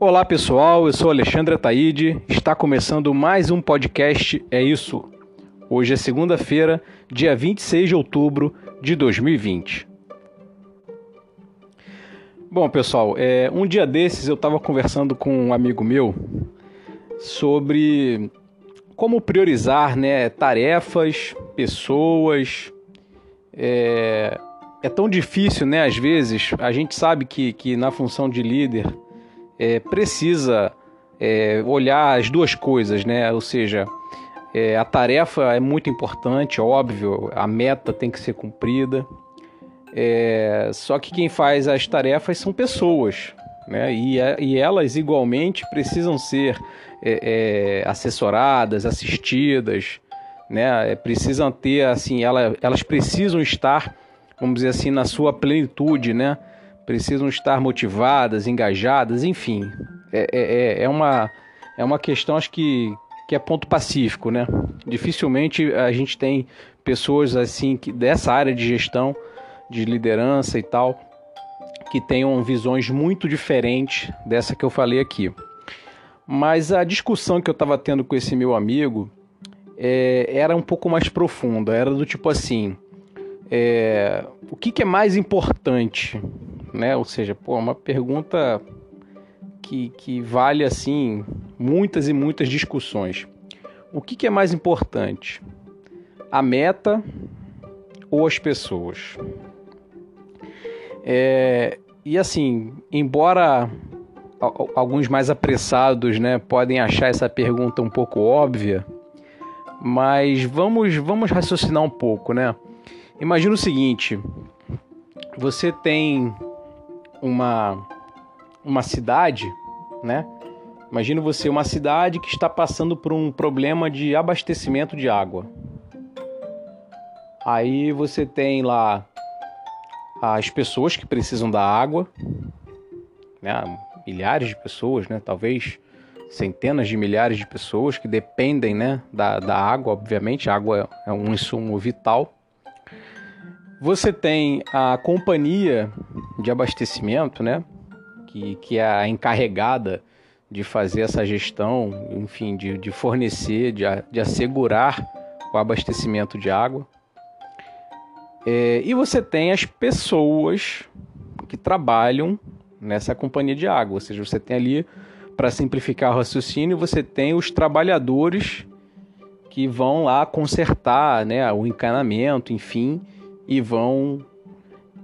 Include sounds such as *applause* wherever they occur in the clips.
Olá pessoal, eu sou Alexandre Ataíde, está começando mais um podcast É Isso. Hoje é segunda-feira, dia 26 de outubro de 2020. Bom pessoal, é, um dia desses eu estava conversando com um amigo meu sobre como priorizar né, tarefas, pessoas. É, é tão difícil, né? Às vezes, a gente sabe que, que na função de líder é, precisa é, olhar as duas coisas, né? Ou seja, é, a tarefa é muito importante, óbvio, a meta tem que ser cumprida. É, só que quem faz as tarefas são pessoas, né? E, e elas igualmente precisam ser é, é, assessoradas, assistidas, né? É, precisam ter assim, ela, elas precisam estar, vamos dizer assim, na sua plenitude, né? Precisam estar motivadas, engajadas, enfim, é, é, é, é uma é uma questão acho que que é ponto pacífico, né? Dificilmente a gente tem pessoas assim que dessa área de gestão, de liderança e tal, que tenham visões muito diferentes dessa que eu falei aqui. Mas a discussão que eu estava tendo com esse meu amigo é, era um pouco mais profunda. Era do tipo assim: é, o que, que, é mais importante? Né? Ou seja, pô, uma pergunta que, que vale assim muitas e muitas discussões. O que, que é mais importante? A meta ou as pessoas? É, e assim, embora alguns mais apressados, né, podem achar essa pergunta um pouco óbvia, mas vamos vamos raciocinar um pouco, né? Imagina o seguinte: você tem uma uma cidade, né? Imagina você uma cidade que está passando por um problema de abastecimento de água. Aí você tem lá as pessoas que precisam da água, né? milhares de pessoas, né? talvez centenas de milhares de pessoas que dependem né? da, da água, obviamente, a água é um insumo vital. Você tem a companhia de abastecimento, né? que, que é a encarregada de fazer essa gestão, enfim, de, de fornecer, de, de assegurar o abastecimento de água. É, e você tem as pessoas que trabalham nessa companhia de água. Ou seja, você tem ali, para simplificar o raciocínio, você tem os trabalhadores que vão lá consertar né, o encanamento, enfim, e vão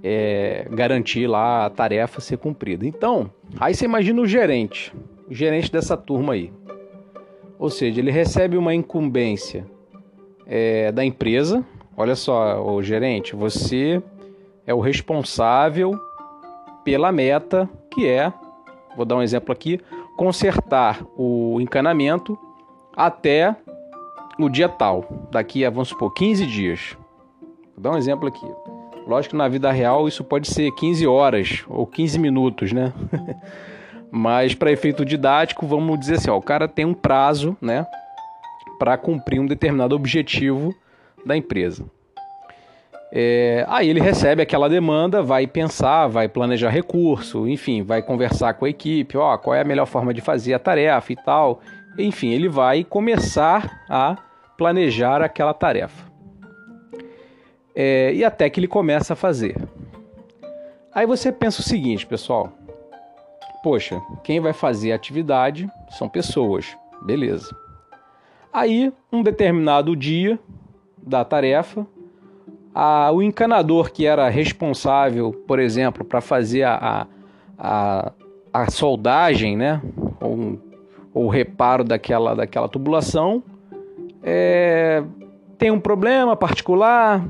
é, garantir lá a tarefa ser cumprida. Então, aí você imagina o gerente, o gerente dessa turma aí. Ou seja, ele recebe uma incumbência é, da empresa. Olha só, o gerente, você é o responsável pela meta que é, vou dar um exemplo aqui, consertar o encanamento até o dia tal, daqui a, vamos supor, 15 dias. Vou dar um exemplo aqui. Lógico que na vida real isso pode ser 15 horas ou 15 minutos, né? *laughs* Mas para efeito didático, vamos dizer assim, ó, o cara tem um prazo, né, para cumprir um determinado objetivo da empresa. É, aí ele recebe aquela demanda, vai pensar, vai planejar recurso, enfim, vai conversar com a equipe, ó, qual é a melhor forma de fazer a tarefa e tal. Enfim, ele vai começar a planejar aquela tarefa. É, e até que ele começa a fazer. Aí você pensa o seguinte, pessoal. Poxa, quem vai fazer a atividade são pessoas, beleza. Aí, um determinado dia da tarefa, a, o encanador que era responsável, por exemplo, para fazer a, a, a, soldagem, né, ou, ou o reparo daquela, daquela tubulação, é, tem um problema particular,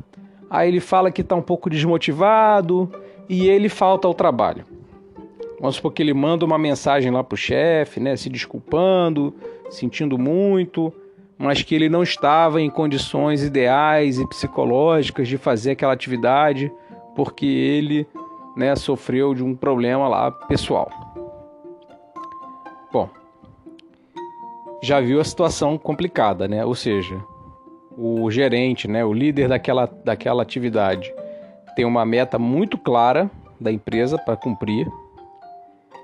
aí ele fala que está um pouco desmotivado e ele falta ao trabalho. Vamos supor que ele manda uma mensagem lá para o chefe, né, se desculpando, sentindo muito, mas que ele não estava em condições ideais e psicológicas de fazer aquela atividade porque ele né, sofreu de um problema lá pessoal. Bom, já viu a situação complicada, né? Ou seja, o gerente, né, o líder daquela, daquela atividade tem uma meta muito clara da empresa para cumprir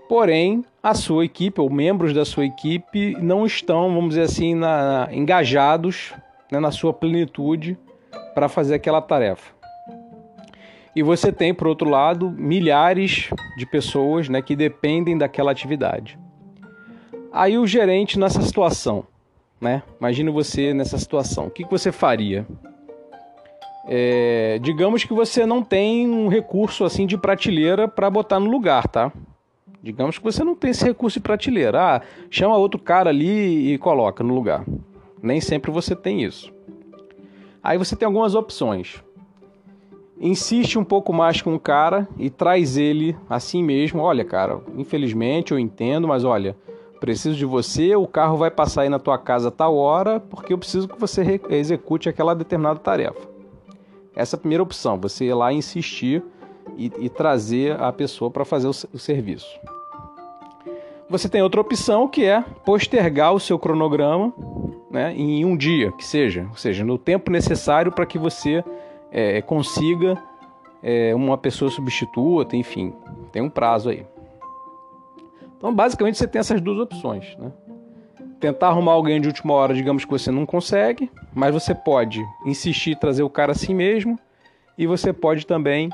Porém, a sua equipe ou membros da sua equipe não estão, vamos dizer assim, na, engajados né, na sua plenitude para fazer aquela tarefa. E você tem, por outro lado, milhares de pessoas né, que dependem daquela atividade. Aí o gerente nessa situação, né? Imagina você nessa situação. O que, você faria? É, digamos que você não tem um recurso assim de prateleira para botar no lugar, tá? Digamos que você não tem esse recurso de prateleira. Ah, chama outro cara ali e coloca no lugar. Nem sempre você tem isso. Aí você tem algumas opções. Insiste um pouco mais com o cara e traz ele assim mesmo. Olha, cara, infelizmente eu entendo, mas olha, preciso de você, o carro vai passar aí na tua casa a tal hora, porque eu preciso que você execute aquela determinada tarefa. Essa é a primeira opção, você ir lá insistir e, e trazer a pessoa para fazer o, o serviço. Você tem outra opção que é postergar o seu cronograma né, em um dia, que seja, ou seja, no tempo necessário para que você é, consiga é, uma pessoa substituta, enfim, tem um prazo aí. Então, basicamente, você tem essas duas opções. Né? Tentar arrumar alguém de última hora, digamos que você não consegue, mas você pode insistir trazer o cara assim mesmo, e você pode também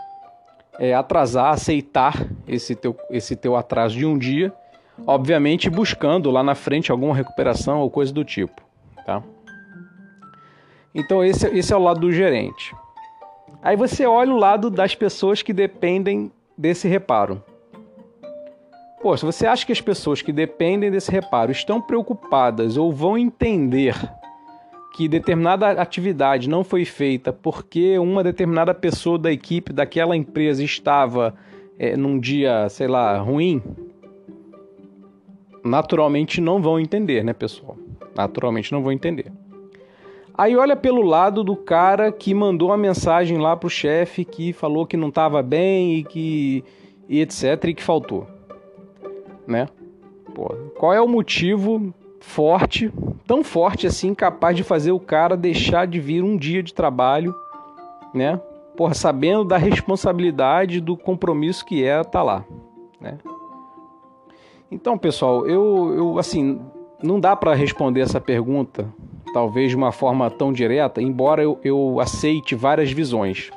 é, atrasar, aceitar esse teu, esse teu atraso de um dia, obviamente buscando lá na frente alguma recuperação ou coisa do tipo. Tá? Então, esse, esse é o lado do gerente. Aí você olha o lado das pessoas que dependem desse reparo. Se você acha que as pessoas que dependem desse reparo estão preocupadas ou vão entender que determinada atividade não foi feita porque uma determinada pessoa da equipe daquela empresa estava é, num dia, sei lá, ruim, naturalmente não vão entender, né, pessoal? Naturalmente não vão entender. Aí olha pelo lado do cara que mandou uma mensagem lá pro chefe que falou que não estava bem e que e etc e que faltou né? Pô, qual é o motivo forte, tão forte assim, capaz de fazer o cara deixar de vir um dia de trabalho, né? Porra, sabendo da responsabilidade do compromisso que é estar tá lá, né? Então, pessoal, eu, eu assim, não dá para responder essa pergunta, talvez de uma forma tão direta, embora eu, eu aceite várias visões.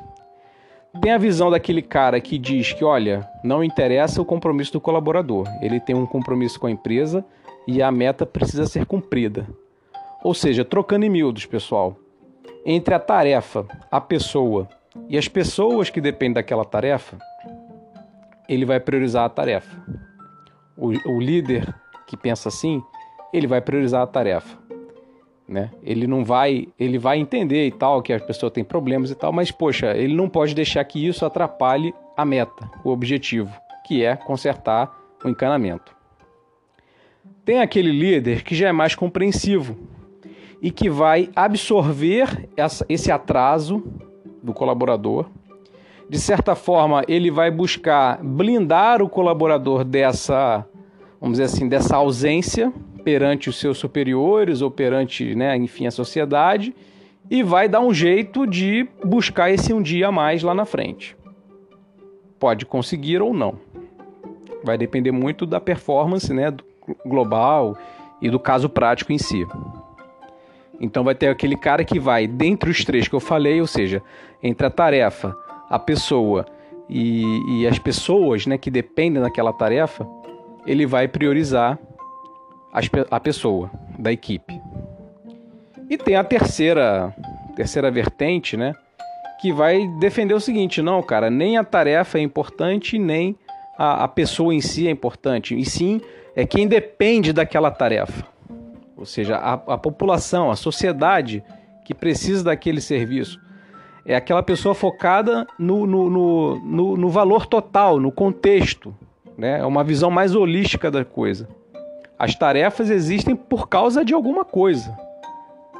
Tem a visão daquele cara que diz que, olha, não interessa o compromisso do colaborador, ele tem um compromisso com a empresa e a meta precisa ser cumprida. Ou seja, trocando em miúdos, pessoal, entre a tarefa, a pessoa e as pessoas que dependem daquela tarefa, ele vai priorizar a tarefa. O, o líder que pensa assim, ele vai priorizar a tarefa né? Ele não vai, ele vai entender e tal que a pessoa tem problemas e tal, mas poxa, ele não pode deixar que isso atrapalhe a meta, o objetivo, que é consertar o encanamento. Tem aquele líder que já é mais compreensivo e que vai absorver essa, esse atraso do colaborador. De certa forma, ele vai buscar blindar o colaborador dessa, vamos dizer assim, dessa ausência perante os seus superiores ou perante, né, enfim, a sociedade e vai dar um jeito de buscar esse um dia a mais lá na frente. Pode conseguir ou não. Vai depender muito da performance, né, global e do caso prático em si. Então vai ter aquele cara que vai, dentre os três que eu falei, ou seja, entre a tarefa, a pessoa e, e as pessoas né, que dependem daquela tarefa, ele vai priorizar a pessoa da equipe. E tem a terceira, terceira vertente, né? Que vai defender o seguinte: não, cara, nem a tarefa é importante, nem a, a pessoa em si é importante, e sim é quem depende daquela tarefa. Ou seja, a, a população, a sociedade que precisa daquele serviço. É aquela pessoa focada no, no, no, no, no valor total, no contexto. Né? É uma visão mais holística da coisa. As tarefas existem por causa de alguma coisa.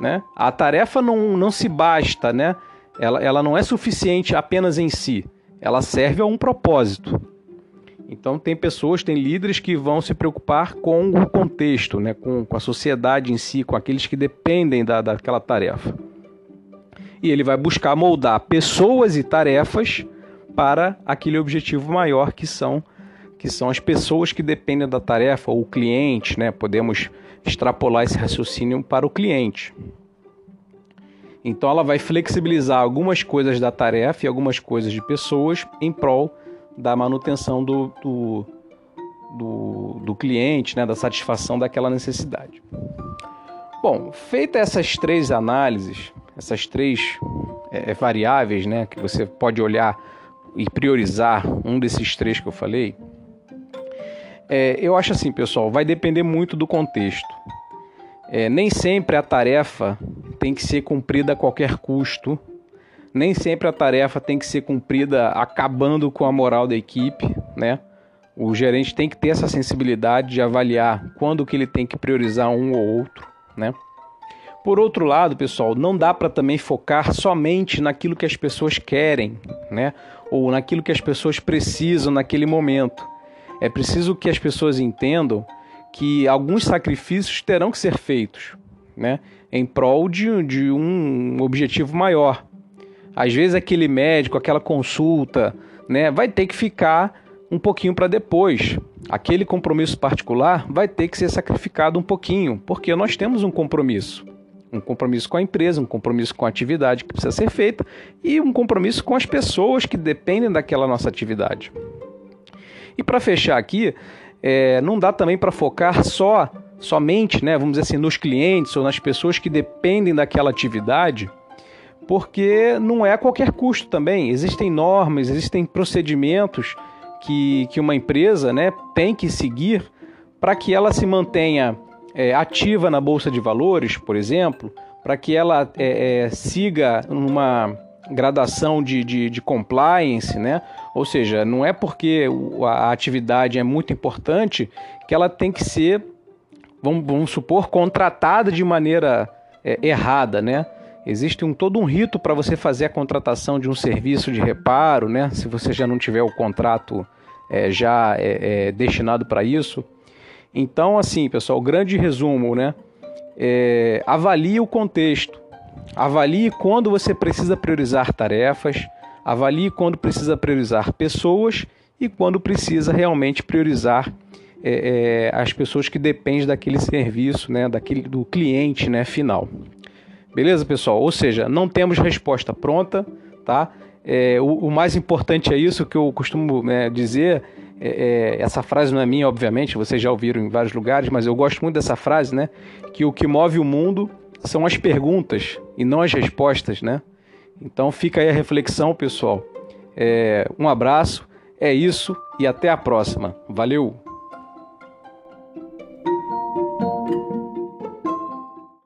Né? A tarefa não, não se basta, né? ela, ela não é suficiente apenas em si. Ela serve a um propósito. Então, tem pessoas, tem líderes que vão se preocupar com o contexto, né? com, com a sociedade em si, com aqueles que dependem da, daquela tarefa. E ele vai buscar moldar pessoas e tarefas para aquele objetivo maior que são que são as pessoas que dependem da tarefa, ou o cliente, né? Podemos extrapolar esse raciocínio para o cliente. Então ela vai flexibilizar algumas coisas da tarefa e algumas coisas de pessoas em prol da manutenção do, do, do, do cliente, né, da satisfação daquela necessidade. Bom, feita essas três análises, essas três é, variáveis, né, que você pode olhar e priorizar um desses três que eu falei, é, eu acho assim, pessoal, vai depender muito do contexto. É, nem sempre a tarefa tem que ser cumprida a qualquer custo, nem sempre a tarefa tem que ser cumprida acabando com a moral da equipe, né? O gerente tem que ter essa sensibilidade de avaliar quando que ele tem que priorizar um ou outro, né? Por outro lado, pessoal, não dá para também focar somente naquilo que as pessoas querem, né? Ou naquilo que as pessoas precisam naquele momento. É preciso que as pessoas entendam que alguns sacrifícios terão que ser feitos, né? Em prol de, de um objetivo maior. Às vezes aquele médico, aquela consulta, né, vai ter que ficar um pouquinho para depois. Aquele compromisso particular vai ter que ser sacrificado um pouquinho, porque nós temos um compromisso. Um compromisso com a empresa, um compromisso com a atividade que precisa ser feita e um compromisso com as pessoas que dependem daquela nossa atividade. E para fechar aqui, é, não dá também para focar só, somente, né, vamos dizer assim, nos clientes ou nas pessoas que dependem daquela atividade, porque não é a qualquer custo também. Existem normas, existem procedimentos que, que uma empresa né, tem que seguir para que ela se mantenha é, ativa na Bolsa de Valores, por exemplo, para que ela é, é, siga uma gradação de, de, de, compliance, né? Ou seja, não é porque a atividade é muito importante que ela tem que ser, vamos, vamos supor, contratada de maneira é, errada, né? Existe um, todo um rito para você fazer a contratação de um serviço de reparo, né? Se você já não tiver o contrato é, já é, é destinado para isso. Então, assim, pessoal, grande resumo, né? É, avalie o contexto, avalie quando você precisa priorizar tarefas, avalie quando precisa priorizar pessoas e quando precisa realmente priorizar é, é, as pessoas que dependem daquele serviço, né, daquele, do cliente né, final. Beleza, pessoal? Ou seja, não temos resposta pronta, tá? É, o, o, mais importante é isso que eu costumo né, dizer. É, é, essa frase não é minha, obviamente, vocês já ouviram em vários lugares, mas eu gosto muito dessa frase, né? Que o que move o mundo são as perguntas e não as respostas, né? Então fica aí a reflexão, pessoal. É, um abraço, é isso e até a próxima. Valeu!